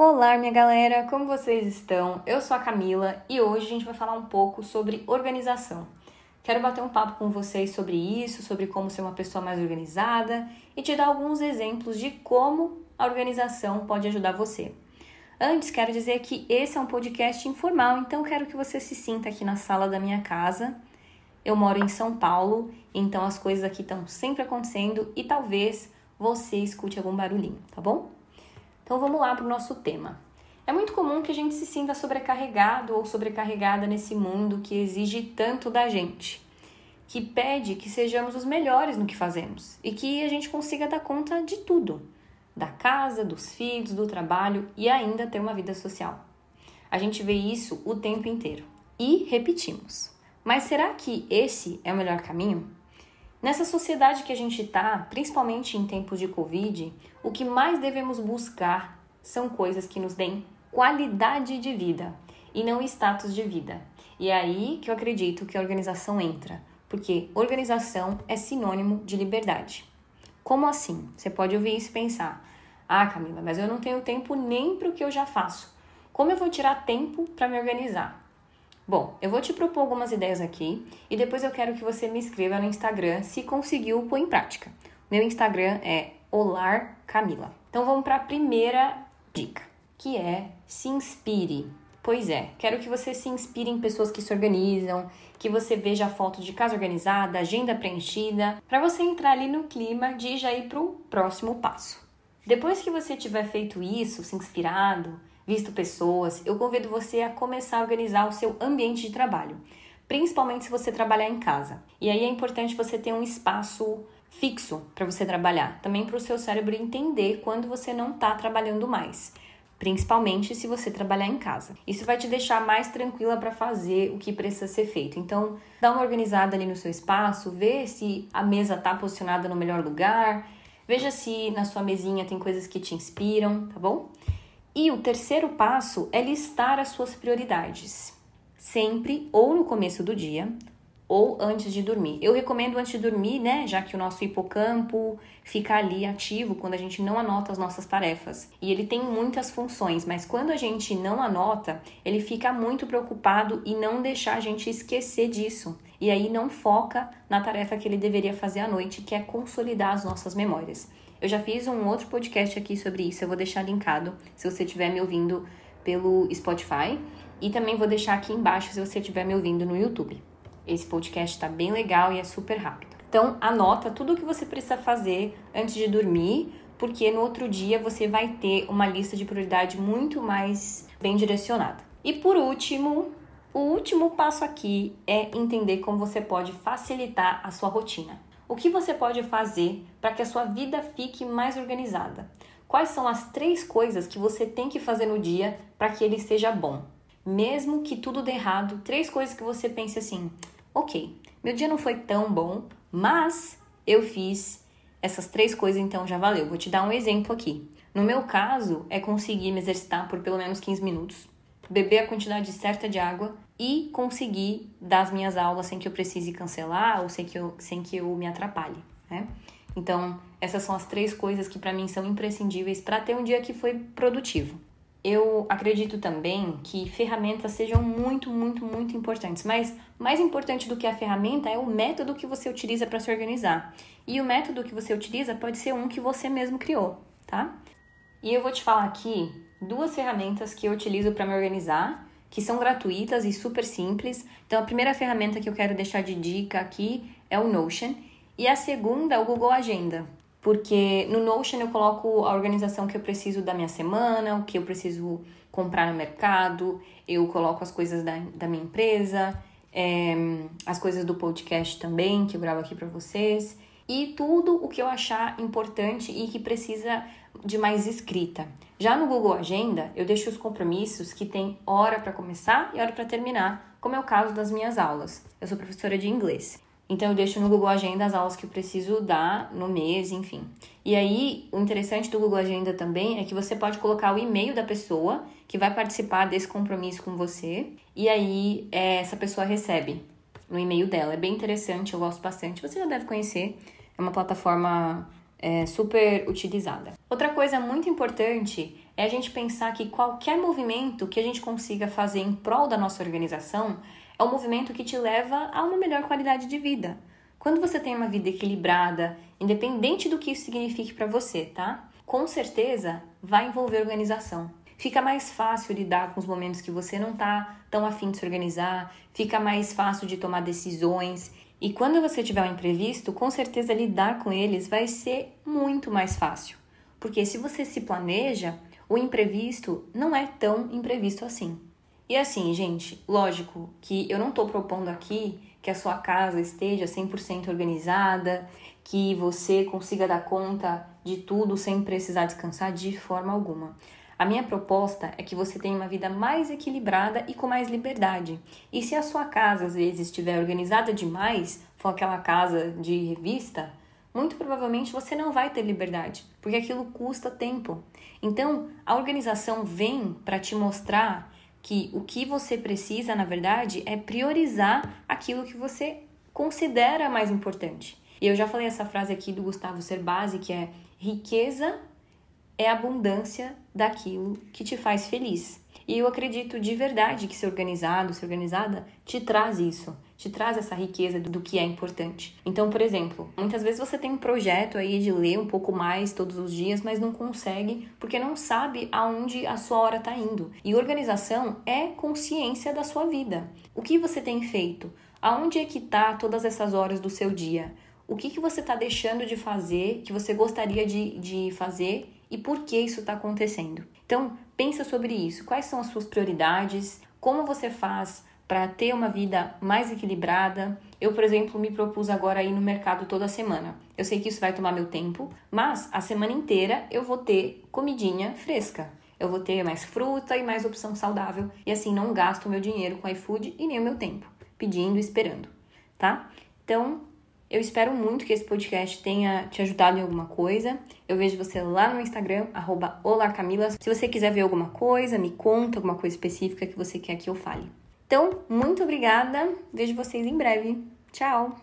Olá, minha galera, como vocês estão? Eu sou a Camila e hoje a gente vai falar um pouco sobre organização. Quero bater um papo com vocês sobre isso, sobre como ser uma pessoa mais organizada e te dar alguns exemplos de como a organização pode ajudar você. Antes, quero dizer que esse é um podcast informal, então quero que você se sinta aqui na sala da minha casa. Eu moro em São Paulo, então as coisas aqui estão sempre acontecendo e talvez você escute algum barulhinho, tá bom? Então vamos lá para o nosso tema. É muito comum que a gente se sinta sobrecarregado ou sobrecarregada nesse mundo que exige tanto da gente, que pede que sejamos os melhores no que fazemos e que a gente consiga dar conta de tudo, da casa, dos filhos, do trabalho e ainda ter uma vida social. A gente vê isso o tempo inteiro e repetimos. Mas será que esse é o melhor caminho? Nessa sociedade que a gente está, principalmente em tempos de Covid, o que mais devemos buscar são coisas que nos deem qualidade de vida e não status de vida. E é aí que eu acredito que a organização entra, porque organização é sinônimo de liberdade. Como assim? Você pode ouvir isso e pensar: ah, Camila, mas eu não tenho tempo nem para o que eu já faço. Como eu vou tirar tempo para me organizar? Bom, eu vou te propor algumas ideias aqui e depois eu quero que você me escreva no Instagram se conseguiu pôr em prática. Meu Instagram é olarcamila. Então vamos para a primeira dica, que é se inspire. Pois é, quero que você se inspire em pessoas que se organizam, que você veja fotos de casa organizada, agenda preenchida, para você entrar ali no clima de já ir para o próximo passo. Depois que você tiver feito isso, se inspirado, visto pessoas, eu convido você a começar a organizar o seu ambiente de trabalho, principalmente se você trabalhar em casa. E aí é importante você ter um espaço fixo para você trabalhar, também para o seu cérebro entender quando você não está trabalhando mais. Principalmente se você trabalhar em casa. Isso vai te deixar mais tranquila para fazer o que precisa ser feito. Então, dá uma organizada ali no seu espaço, vê se a mesa está posicionada no melhor lugar, veja se na sua mesinha tem coisas que te inspiram, tá bom? E o terceiro passo é listar as suas prioridades, sempre ou no começo do dia ou antes de dormir. Eu recomendo antes de dormir, né, já que o nosso hipocampo fica ali ativo quando a gente não anota as nossas tarefas. E ele tem muitas funções, mas quando a gente não anota, ele fica muito preocupado e não deixar a gente esquecer disso. E aí não foca na tarefa que ele deveria fazer à noite, que é consolidar as nossas memórias. Eu já fiz um outro podcast aqui sobre isso, eu vou deixar linkado se você estiver me ouvindo pelo Spotify. E também vou deixar aqui embaixo se você estiver me ouvindo no YouTube. Esse podcast está bem legal e é super rápido. Então, anota tudo o que você precisa fazer antes de dormir, porque no outro dia você vai ter uma lista de prioridade muito mais bem direcionada. E por último, o último passo aqui é entender como você pode facilitar a sua rotina. O que você pode fazer para que a sua vida fique mais organizada? Quais são as três coisas que você tem que fazer no dia para que ele seja bom? Mesmo que tudo dê errado, três coisas que você pense assim: ok, meu dia não foi tão bom, mas eu fiz essas três coisas, então já valeu. Vou te dar um exemplo aqui. No meu caso, é conseguir me exercitar por pelo menos 15 minutos, beber a quantidade certa de água e conseguir dar as minhas aulas sem que eu precise cancelar ou sem que eu, sem que eu me atrapalhe, né? Então, essas são as três coisas que para mim são imprescindíveis para ter um dia que foi produtivo. Eu acredito também que ferramentas sejam muito, muito, muito importantes, mas mais importante do que a ferramenta é o método que você utiliza para se organizar. E o método que você utiliza pode ser um que você mesmo criou, tá? E eu vou te falar aqui duas ferramentas que eu utilizo para me organizar que são gratuitas e super simples. Então, a primeira ferramenta que eu quero deixar de dica aqui é o Notion, e a segunda o Google Agenda, porque no Notion eu coloco a organização que eu preciso da minha semana, o que eu preciso comprar no mercado, eu coloco as coisas da, da minha empresa, é, as coisas do podcast também, que eu gravo aqui para vocês, e tudo o que eu achar importante e que precisa de mais escrita. Já no Google Agenda, eu deixo os compromissos que tem hora para começar e hora para terminar, como é o caso das minhas aulas. Eu sou professora de inglês. Então eu deixo no Google Agenda as aulas que eu preciso dar no mês, enfim. E aí, o interessante do Google Agenda também é que você pode colocar o e-mail da pessoa que vai participar desse compromisso com você, e aí é, essa pessoa recebe no e-mail dela. É bem interessante, eu gosto bastante. Você já deve conhecer, é uma plataforma é, super utilizada. Outra coisa muito importante é a gente pensar que qualquer movimento que a gente consiga fazer em prol da nossa organização é um movimento que te leva a uma melhor qualidade de vida. Quando você tem uma vida equilibrada, independente do que isso signifique para você, tá? Com certeza vai envolver organização. Fica mais fácil lidar com os momentos que você não tá tão afim de se organizar, fica mais fácil de tomar decisões. E quando você tiver um imprevisto, com certeza lidar com eles vai ser muito mais fácil. Porque se você se planeja, o imprevisto não é tão imprevisto assim. E assim, gente, lógico que eu não estou propondo aqui que a sua casa esteja 100% organizada, que você consiga dar conta de tudo sem precisar descansar de forma alguma. A minha proposta é que você tenha uma vida mais equilibrada e com mais liberdade. E se a sua casa às vezes estiver organizada demais, for aquela casa de revista, muito provavelmente você não vai ter liberdade, porque aquilo custa tempo. Então, a organização vem para te mostrar que o que você precisa, na verdade, é priorizar aquilo que você considera mais importante. E eu já falei essa frase aqui do Gustavo Cerbasi, que é riqueza é abundância daquilo que te faz feliz. E eu acredito de verdade que ser organizado, ser organizada, te traz isso te traz essa riqueza do que é importante. Então, por exemplo, muitas vezes você tem um projeto aí de ler um pouco mais todos os dias, mas não consegue porque não sabe aonde a sua hora está indo. E organização é consciência da sua vida. O que você tem feito? Aonde é que está todas essas horas do seu dia? O que, que você está deixando de fazer que você gostaria de, de fazer e por que isso está acontecendo? Então, pensa sobre isso. Quais são as suas prioridades? Como você faz para ter uma vida mais equilibrada. Eu, por exemplo, me propus agora ir no mercado toda semana. Eu sei que isso vai tomar meu tempo, mas a semana inteira eu vou ter comidinha fresca. Eu vou ter mais fruta e mais opção saudável e assim não gasto meu dinheiro com iFood e nem o meu tempo pedindo e esperando, tá? Então, eu espero muito que esse podcast tenha te ajudado em alguma coisa. Eu vejo você lá no Instagram, arroba olacamila. Se você quiser ver alguma coisa, me conta alguma coisa específica que você quer que eu fale. Então, muito obrigada. Vejo vocês em breve. Tchau!